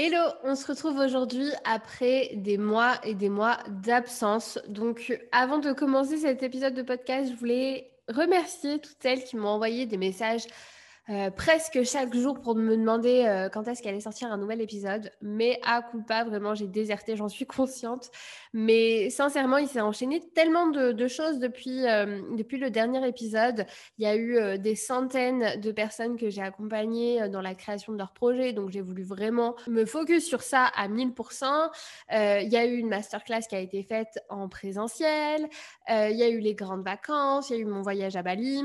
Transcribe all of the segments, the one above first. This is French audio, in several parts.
Hello, on se retrouve aujourd'hui après des mois et des mois d'absence. Donc avant de commencer cet épisode de podcast, je voulais remercier toutes celles qui m'ont envoyé des messages euh, presque chaque jour pour me demander euh, quand est-ce qu'elle allait sortir un nouvel épisode. Mais à coup pas, vraiment, j'ai déserté, j'en suis consciente. Mais sincèrement, il s'est enchaîné tellement de, choses depuis, euh, depuis le dernier épisode. Il y a eu des centaines de personnes que j'ai accompagnées dans la création de leur projet. Donc, j'ai voulu vraiment me focus sur ça à 1000%. il y a eu une masterclass qui a été faite en présentiel. il y a eu les grandes vacances. Il y a eu mon voyage à Bali.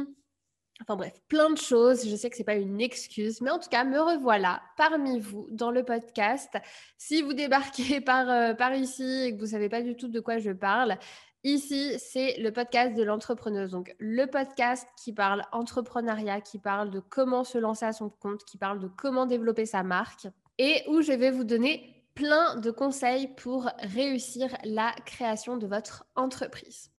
Enfin bref, plein de choses. Je sais que ce n'est pas une excuse, mais en tout cas, me revoilà parmi vous dans le podcast. Si vous débarquez par, euh, par ici et que vous ne savez pas du tout de quoi je parle, ici, c'est le podcast de l'entrepreneuse. Donc, le podcast qui parle entrepreneuriat, qui parle de comment se lancer à son compte, qui parle de comment développer sa marque et où je vais vous donner plein de conseils pour réussir la création de votre entreprise.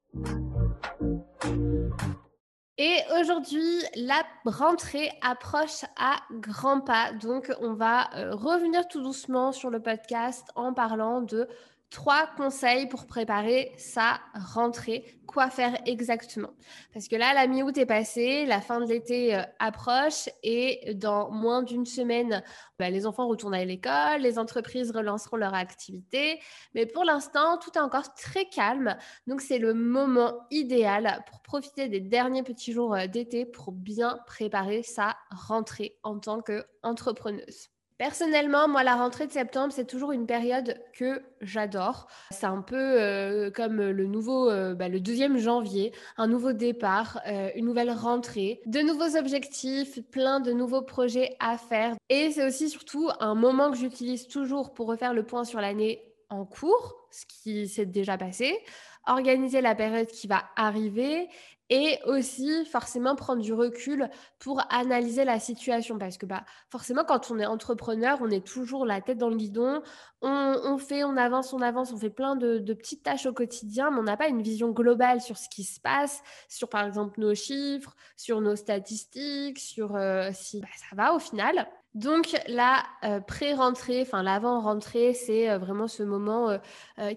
Et aujourd'hui, la rentrée approche à grands pas. Donc, on va euh, revenir tout doucement sur le podcast en parlant de trois conseils pour préparer sa rentrée. Quoi faire exactement? Parce que là, la mi-août est passée, la fin de l'été euh, approche et dans moins d'une semaine, bah, les enfants retournent à l'école, les entreprises relanceront leur activité. Mais pour l'instant, tout est encore très calme. Donc, c'est le moment idéal pour profiter des derniers petits jours euh, d'été pour bien préparer sa rentrée en tant qu'entrepreneuse. Personnellement, moi, la rentrée de septembre, c'est toujours une période que j'adore. C'est un peu euh, comme le nouveau, euh, bah, le deuxième janvier, un nouveau départ, euh, une nouvelle rentrée, de nouveaux objectifs, plein de nouveaux projets à faire. Et c'est aussi surtout un moment que j'utilise toujours pour refaire le point sur l'année en cours, ce qui s'est déjà passé, organiser la période qui va arriver et aussi forcément prendre du recul pour analyser la situation. Parce que bah forcément quand on est entrepreneur on est toujours la tête dans le guidon. On, fait on avance on avance on fait plein de, petites tâches au quotidien mais on n'a pas une vision globale sur ce qui se passe sur par exemple nos chiffres sur nos statistiques sur euh, si bah, ça va au final. Donc la euh, pré-rentrée, enfin l'avant-rentrée, c'est euh, vraiment ce moment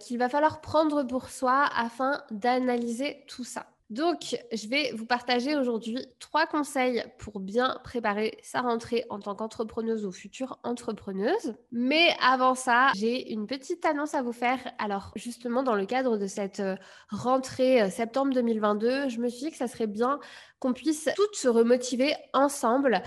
qu'il va falloir prendre pour soi afin d'analyser tout ça. Donc, je vais vous partager aujourd'hui trois conseils pour bien préparer sa rentrée en tant qu'entrepreneuse ou future entrepreneuse. Mais avant ça, j'ai une petite annonce à vous faire. Alors, justement, dans le cadre de cette euh, rentrée euh, septembre 2022, je me suis dit que ça serait bien qu'on puisse toutes se remotiver ensemble.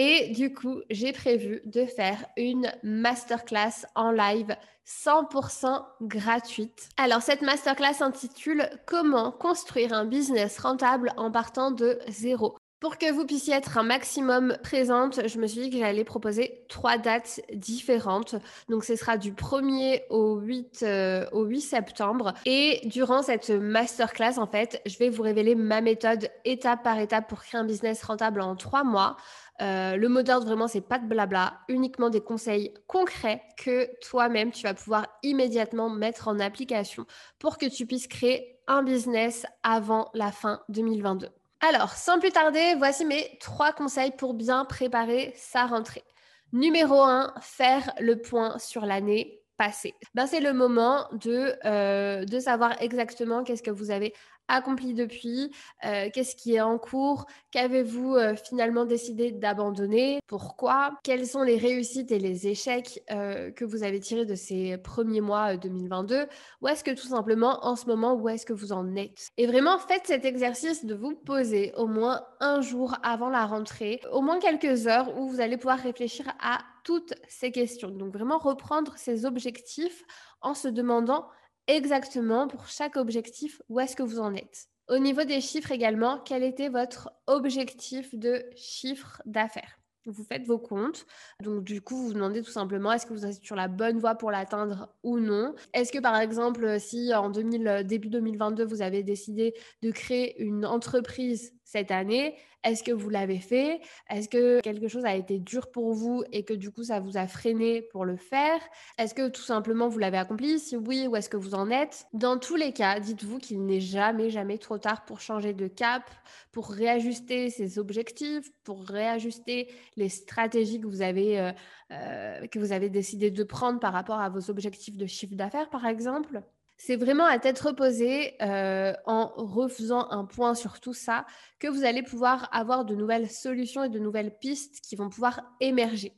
Et du coup, j'ai prévu de faire une masterclass en live 100% gratuite. Alors, cette masterclass s'intitule Comment construire un business rentable en partant de zéro. Pour que vous puissiez être un maximum présente, je me suis dit que j'allais proposer trois dates différentes. Donc ce sera du 1er au 8, euh, au 8 septembre. Et durant cette masterclass, en fait, je vais vous révéler ma méthode étape par étape pour créer un business rentable en trois mois. Euh, le mot d'ordre, vraiment, c'est pas de blabla, uniquement des conseils concrets que toi-même, tu vas pouvoir immédiatement mettre en application pour que tu puisses créer un business avant la fin 2022. Alors, sans plus tarder, voici mes trois conseils pour bien préparer sa rentrée. Numéro 1, faire le point sur l'année passée. Ben, c'est le moment de, euh, de savoir exactement qu'est-ce que vous avez accompli depuis euh, Qu'est-ce qui est en cours Qu'avez-vous euh, finalement décidé d'abandonner Pourquoi Quelles sont les réussites et les échecs que vous avez tirés de ces premiers mois 2022 Ou est-ce que tout simplement en ce moment, où est-ce que vous en êtes? Et vraiment, faites cet exercice de vous poser au moins un jour avant la rentrée, au moins quelques heures où vous allez pouvoir réfléchir à toutes ces questions. Donc vraiment reprendre ces objectifs en se demandant exactement pour chaque objectif où est-ce que vous en êtes. Au niveau des chiffres également, quel était votre objectif de chiffre d'affaires? Vous faites vos comptes. Donc, du coup, vous vous demandez tout simplement est-ce que vous êtes sur la bonne voie pour l'atteindre ou non? Est-ce que, par exemple, si en 2000, début 2022, vous avez décidé de créer une entreprise cette année? Est-ce que vous l'avez fait? Est-ce que quelque chose a été dur pour vous et que du coup ça vous a freiné pour le faire? Est-ce que tout simplement vous l'avez accompli? Si oui, où est-ce que vous en êtes? Dans tous les cas, dites-vous qu'il n'est jamais, jamais trop tard pour changer de cap, pour réajuster ses objectifs, pour réajuster les stratégies que vous avez, euh, euh, que vous avez décidé de prendre par rapport à vos objectifs de chiffre d'affaires, par exemple c'est vraiment à tête reposée, euh, en refaisant un point sur tout ça, que vous allez pouvoir avoir de nouvelles solutions et de nouvelles pistes qui vont pouvoir émerger.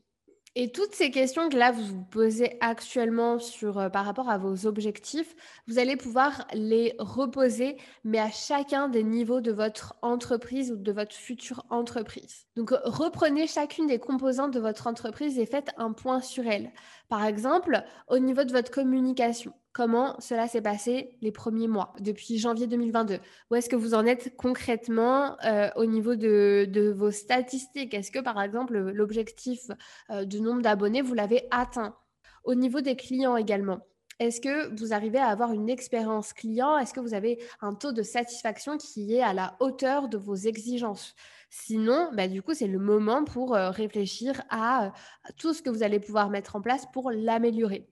Et toutes ces questions que là vous vous posez actuellement sur, euh, par rapport à vos objectifs, vous allez pouvoir les reposer, mais à chacun des niveaux de votre entreprise ou de votre future entreprise. Donc reprenez chacune des composantes de votre entreprise et faites un point sur elle. Par exemple, au niveau de votre communication comment cela s'est passé les premiers mois, depuis janvier 2022. Où est-ce que vous en êtes concrètement euh, au niveau de, vos statistiques? Est-ce que, par exemple, l'objectif euh, de nombre d'abonnés, vous l'avez atteint? Au niveau des clients également. Est-ce que vous arrivez à avoir une expérience client? Est-ce que vous avez un taux de satisfaction qui est à la hauteur de vos exigences? Sinon, bah, du coup, c'est le moment pour euh, réfléchir à tout ce que vous allez pouvoir mettre en place pour l'améliorer.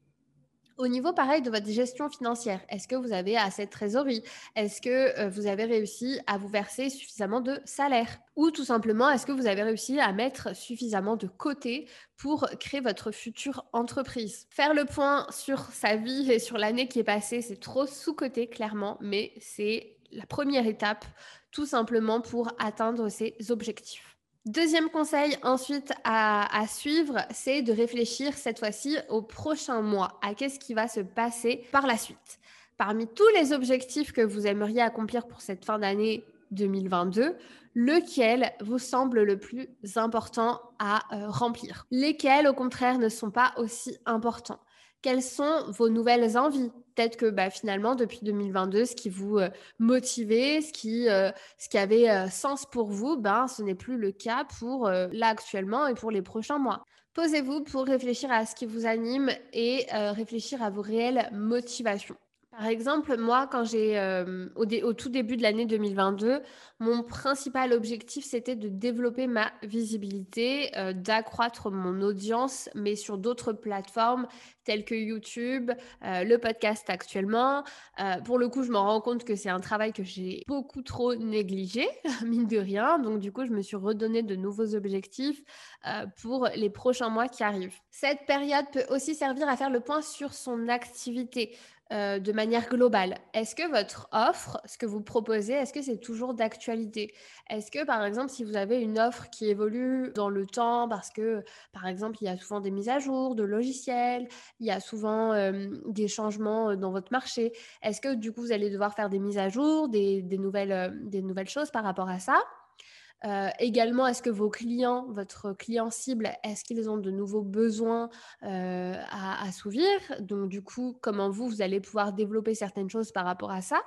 Au niveau pareil de votre gestion financière, est-ce que vous avez assez de trésorerie? Est-ce que euh, vous avez réussi à vous verser suffisamment de salaire? Ou tout simplement, est-ce que vous avez réussi à mettre suffisamment de côté pour créer votre future entreprise? Faire le point sur sa vie et sur l'année qui est passée, c'est trop sous-côté clairement, mais c'est la première étape tout simplement pour atteindre ses objectifs. Deuxième conseil ensuite à, suivre, c'est de réfléchir cette fois-ci au prochain mois, à qu'est-ce qui va se passer par la suite. Parmi tous les objectifs que vous aimeriez accomplir pour cette fin d'année 2022, lequel vous semble le plus important à euh, remplir? Lesquels, au contraire, ne sont pas aussi importants? Quelles sont vos nouvelles envies? Peut-être que bah, finalement, depuis 2022, ce qui vous euh, motivait, ce qui, euh, avait euh, sens pour vous, ben, ce n'est plus le cas pour là actuellement et pour les prochains mois. Posez-vous pour réfléchir à ce qui vous anime et réfléchir à vos réelles motivations. Par exemple, moi, quand j'ai euh, au, tout début de l'année 2022, mon principal objectif, c'était de développer ma visibilité, euh, d'accroître mon audience, mais sur d'autres plateformes telles que YouTube, euh, le podcast actuellement. pour le coup, je me rends compte que c'est un travail que j'ai beaucoup trop négligé, mine de rien. Donc, du coup, je me suis redonné de nouveaux objectifs pour les prochains mois qui arrivent. Cette période peut aussi servir à faire le point sur son activité. Euh, de manière globale. Est-ce que votre offre, ce que vous proposez, est-ce que c'est toujours d'actualité? Est-ce que, par exemple, si vous avez une offre qui évolue dans le temps, parce que, par exemple, il y a souvent des mises à jour de logiciels, il y a souvent euh, des changements euh, dans votre marché, est-ce que, du coup, vous allez devoir faire des mises à jour, des, nouvelles, des nouvelles choses par rapport à ça? Euh, également, est-ce que vos clients, votre client cible, est-ce qu'ils ont de nouveaux besoins euh, à assouvir Donc, du coup, comment vous, vous allez pouvoir développer certaines choses par rapport à ça?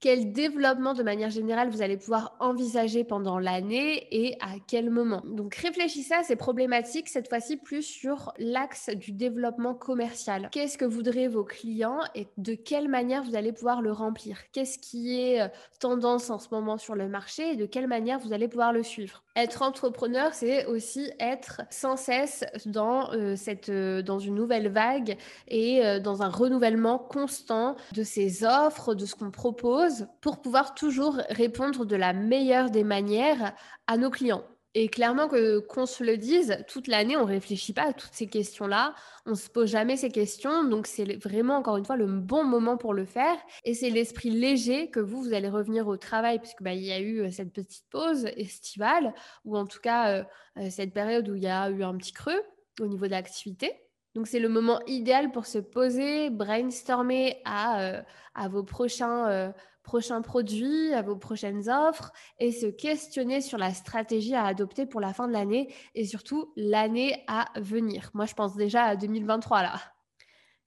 Quel développement de manière générale vous allez pouvoir envisager pendant l'année et à quel moment? Donc réfléchissez à ces problématiques cette fois-ci plus sur l'axe du développement commercial. Qu'est-ce que voudraient vos clients et de quelle manière vous allez pouvoir le remplir? Qu'est-ce qui est euh, tendance en ce moment sur le marché et de quelle manière vous allez pouvoir le suivre? Être entrepreneur, c'est aussi être sans cesse dans, euh, cette, euh, dans une nouvelle vague et dans un renouvellement constant de ses offres, de ce qu'on propose pour pouvoir toujours répondre de la meilleure des manières à nos clients. Et clairement que qu'on se le dise, toute l'année, on réfléchit pas à toutes ces questions-là, on se pose jamais ces questions, donc c'est vraiment encore une fois le bon moment pour le faire. Et c'est l'esprit léger que vous, vous allez revenir au travail, puisque bah, y a eu euh, cette petite pause estivale, ou en tout cas euh, euh, cette période où il y a eu un petit creux au niveau de l'activité. Donc c'est le moment idéal pour se poser, brainstormer à, à vos prochains prochains produits, à vos prochaines offres et se questionner sur la stratégie à adopter pour la fin de l'année et surtout l'année à venir. Moi, je pense déjà à 2023 là.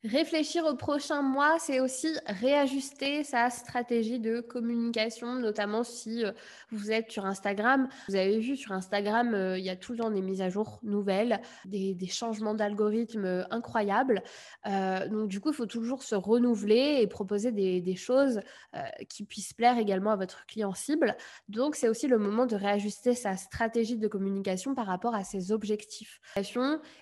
Réfléchir au prochain mois, c'est aussi réajuster sa stratégie de communication, notamment si euh, vous êtes sur Instagram. Vous avez vu sur Instagram, euh, il y a tout le temps des mises à jour nouvelles, des, changements d'algorithme euh, incroyables. donc du coup, il faut toujours se renouveler et proposer des, des choses qui puissent plaire également à votre client cible. Donc c'est aussi le moment de réajuster sa stratégie de communication par rapport à ses objectifs.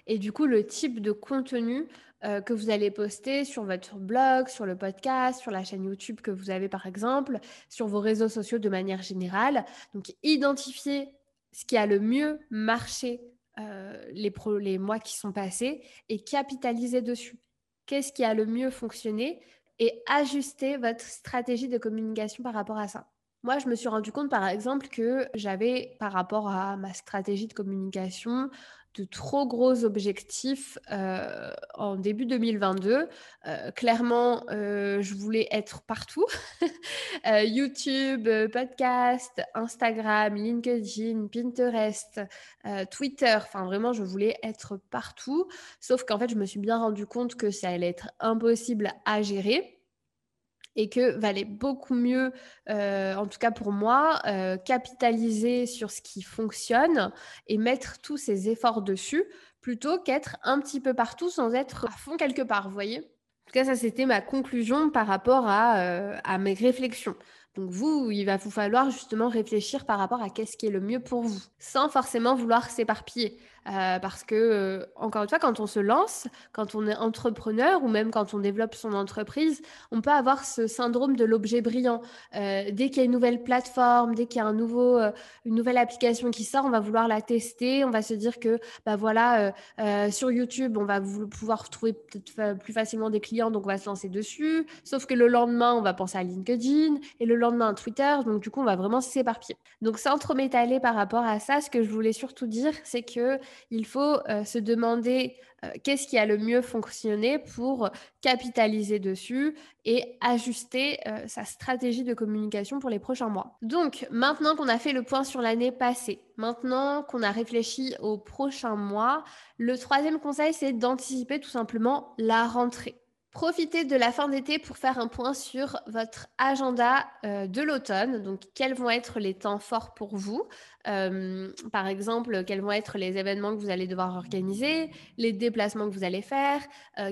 Et du coup, le type de contenu euh, que vous allez poster sur votre blog, sur le podcast, sur la chaîne YouTube que vous avez par exemple, sur vos réseaux sociaux de manière générale. Donc, identifier ce qui a le mieux marché euh, les, les mois qui sont passés et capitaliser dessus. Qu'est-ce qui a le mieux fonctionné et ajuster votre stratégie de communication par rapport à ça. Moi, je me suis rendu compte, par exemple, que j'avais, par rapport à ma stratégie de communication, de trop gros objectifs euh, en début 2022. Euh, clairement, euh, je voulais être partout. YouTube, podcast, Instagram, LinkedIn, Pinterest, Twitter. Enfin, vraiment, je voulais être partout. Sauf qu'en fait, je me suis bien rendu compte que ça allait être impossible à gérer et que valait beaucoup mieux, euh, en tout cas pour moi, euh, capitaliser sur ce qui fonctionne et mettre tous ses efforts dessus plutôt qu'être un petit peu partout sans être à fond quelque part, vous voyez? En tout cas, ça, c'était ma conclusion par rapport à, euh, à mes réflexions. Donc vous, il va vous falloir justement réfléchir par rapport à qu'est-ce qui est le mieux pour vous, sans forcément vouloir s'éparpiller. Euh, parce que, euh, encore une fois, quand on se lance, quand on est entrepreneur ou même quand on développe son entreprise, on peut avoir ce syndrome de l'objet brillant. Euh, dès qu'il y a une nouvelle plateforme, dès qu'il y a un nouveau, une nouvelle application qui sort, on va vouloir la tester. On va se dire que, bah voilà, sur YouTube, on va pouvoir trouver peut-être plus facilement des clients, donc on va se lancer dessus. Sauf que le lendemain, on va penser à LinkedIn et le lendemain à Twitter. Donc du coup, on va vraiment s'éparpiller. Donc sans trop m'étaler par rapport à ça, ce que je voulais surtout dire, c'est que il faut euh, se demander euh, qu'est-ce qui a le mieux fonctionné pour capitaliser dessus et ajuster euh, sa stratégie de communication pour les prochains mois. Donc, maintenant qu'on a fait le point sur l'année passée, maintenant qu'on a réfléchi aux prochains mois, le troisième conseil, c'est d'anticiper tout simplement la rentrée. Profitez de la fin d'été pour faire un point sur votre agenda de l'automne. Donc, quels vont être les temps forts pour vous? Par exemple, quels vont être les événements que vous allez devoir organiser, les déplacements que vous allez faire,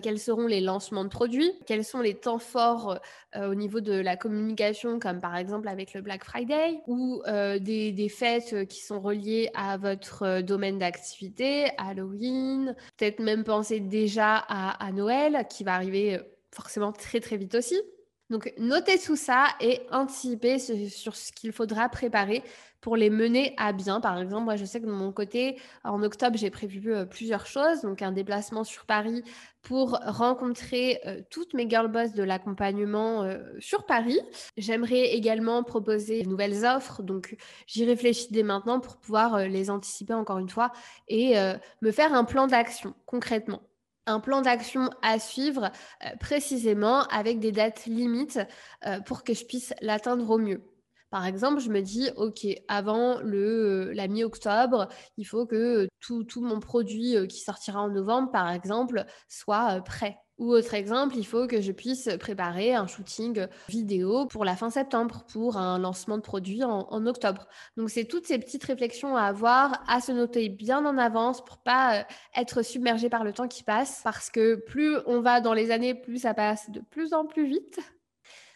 quels seront les lancements de produits, quels sont les temps forts au niveau de la communication, comme par exemple avec le Black Friday, ou des, fêtes qui sont reliées à votre domaine d'activité, Halloween, peut-être même penser déjà à Noël qui va arriver forcément très très vite aussi. Donc notez tout ça et anticipez sur ce qu'il faudra préparer pour les mener à bien. Par exemple, moi je sais que de mon côté, en octobre, j'ai prévu euh, plusieurs choses. Donc un déplacement sur Paris pour rencontrer euh, toutes mes girl boss de l'accompagnement euh, sur Paris. J'aimerais également proposer de nouvelles offres. Donc j'y réfléchis dès maintenant pour pouvoir les anticiper encore une fois et me faire un plan d'action concrètement un plan d'action à suivre euh, précisément avec des dates limites euh, pour que je puisse l'atteindre au mieux. Par exemple, je me dis, OK, avant le, euh, la mi-octobre, il faut que tout, tout, mon produit qui sortira en novembre, par exemple, soit prêt. Ou autre exemple, il faut que je puisse préparer un shooting vidéo pour la fin septembre, pour un lancement de produit en, octobre. Donc, c'est toutes ces petites réflexions à avoir, à se noter bien en avance pour pas euh, être submergé par le temps qui passe. Parce que plus on va dans les années, plus ça passe de plus en plus vite.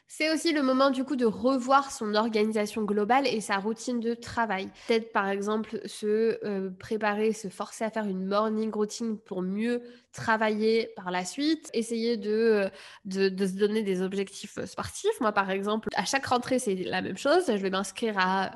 C'est aussi le moment du coup de revoir son organisation globale et sa routine de travail. Peut-être par exemple se euh, préparer, se forcer à faire une morning routine pour mieux travailler par la suite, essayer de, euh, de, se donner des objectifs sportifs. Moi par exemple, à chaque rentrée c'est la même chose, je vais m'inscrire à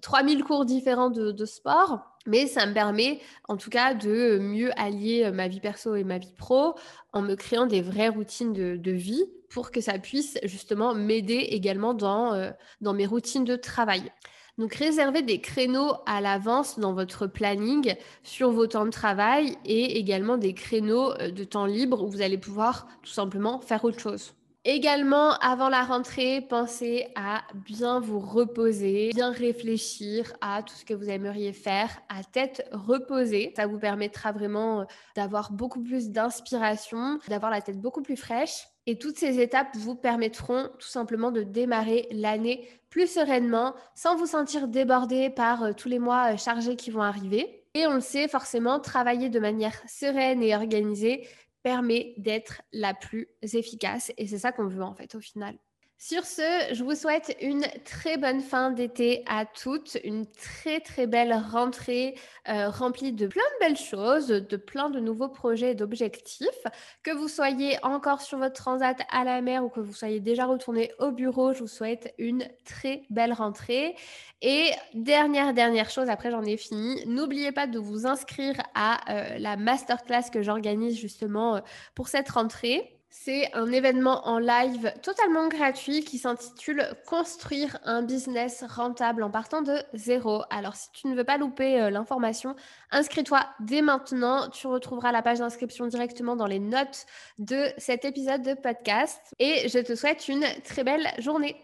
3000 cours différents de, de sport. Mais ça me permet en tout cas de mieux allier ma vie perso et ma vie pro en me créant des vraies routines de, de vie pour que ça puisse justement m'aider également dans, euh, dans mes routines de travail. Donc réservez des créneaux à l'avance dans votre planning sur vos temps de travail et également des créneaux euh, de temps libre où vous allez pouvoir tout simplement faire autre chose. Également, avant la rentrée, pensez à bien vous reposer, bien réfléchir à tout ce que vous aimeriez faire à tête reposée. Ça vous permettra vraiment euh, d'avoir beaucoup plus d'inspiration, d'avoir la tête beaucoup plus fraîche. Et toutes ces étapes vous permettront tout simplement de démarrer l'année plus sereinement, sans vous sentir débordé par euh, tous les mois euh, chargés qui vont arriver. Et on le sait, forcément, travailler de manière sereine et organisée, permet d'être la plus efficace. Et c'est ça qu'on veut en fait au final. Sur ce, je vous souhaite une très bonne fin d'été à toutes, une très très belle rentrée euh, remplie de plein de belles choses, de plein de nouveaux projets et d'objectifs. Que vous soyez encore sur votre transat à la mer ou que vous soyez déjà retourné au bureau, je vous souhaite une très belle rentrée. Et dernière, dernière chose, après j'en ai fini, n'oubliez pas de vous inscrire à euh, la masterclass que j'organise justement euh, pour cette rentrée. C'est un événement en live totalement gratuit qui s'intitule Construire un business rentable en partant de zéro. Alors si tu ne veux pas louper euh, l'information, inscris-toi dès maintenant. Tu retrouveras la page d'inscription directement dans les notes de cet épisode de podcast. Et je te souhaite une très belle journée.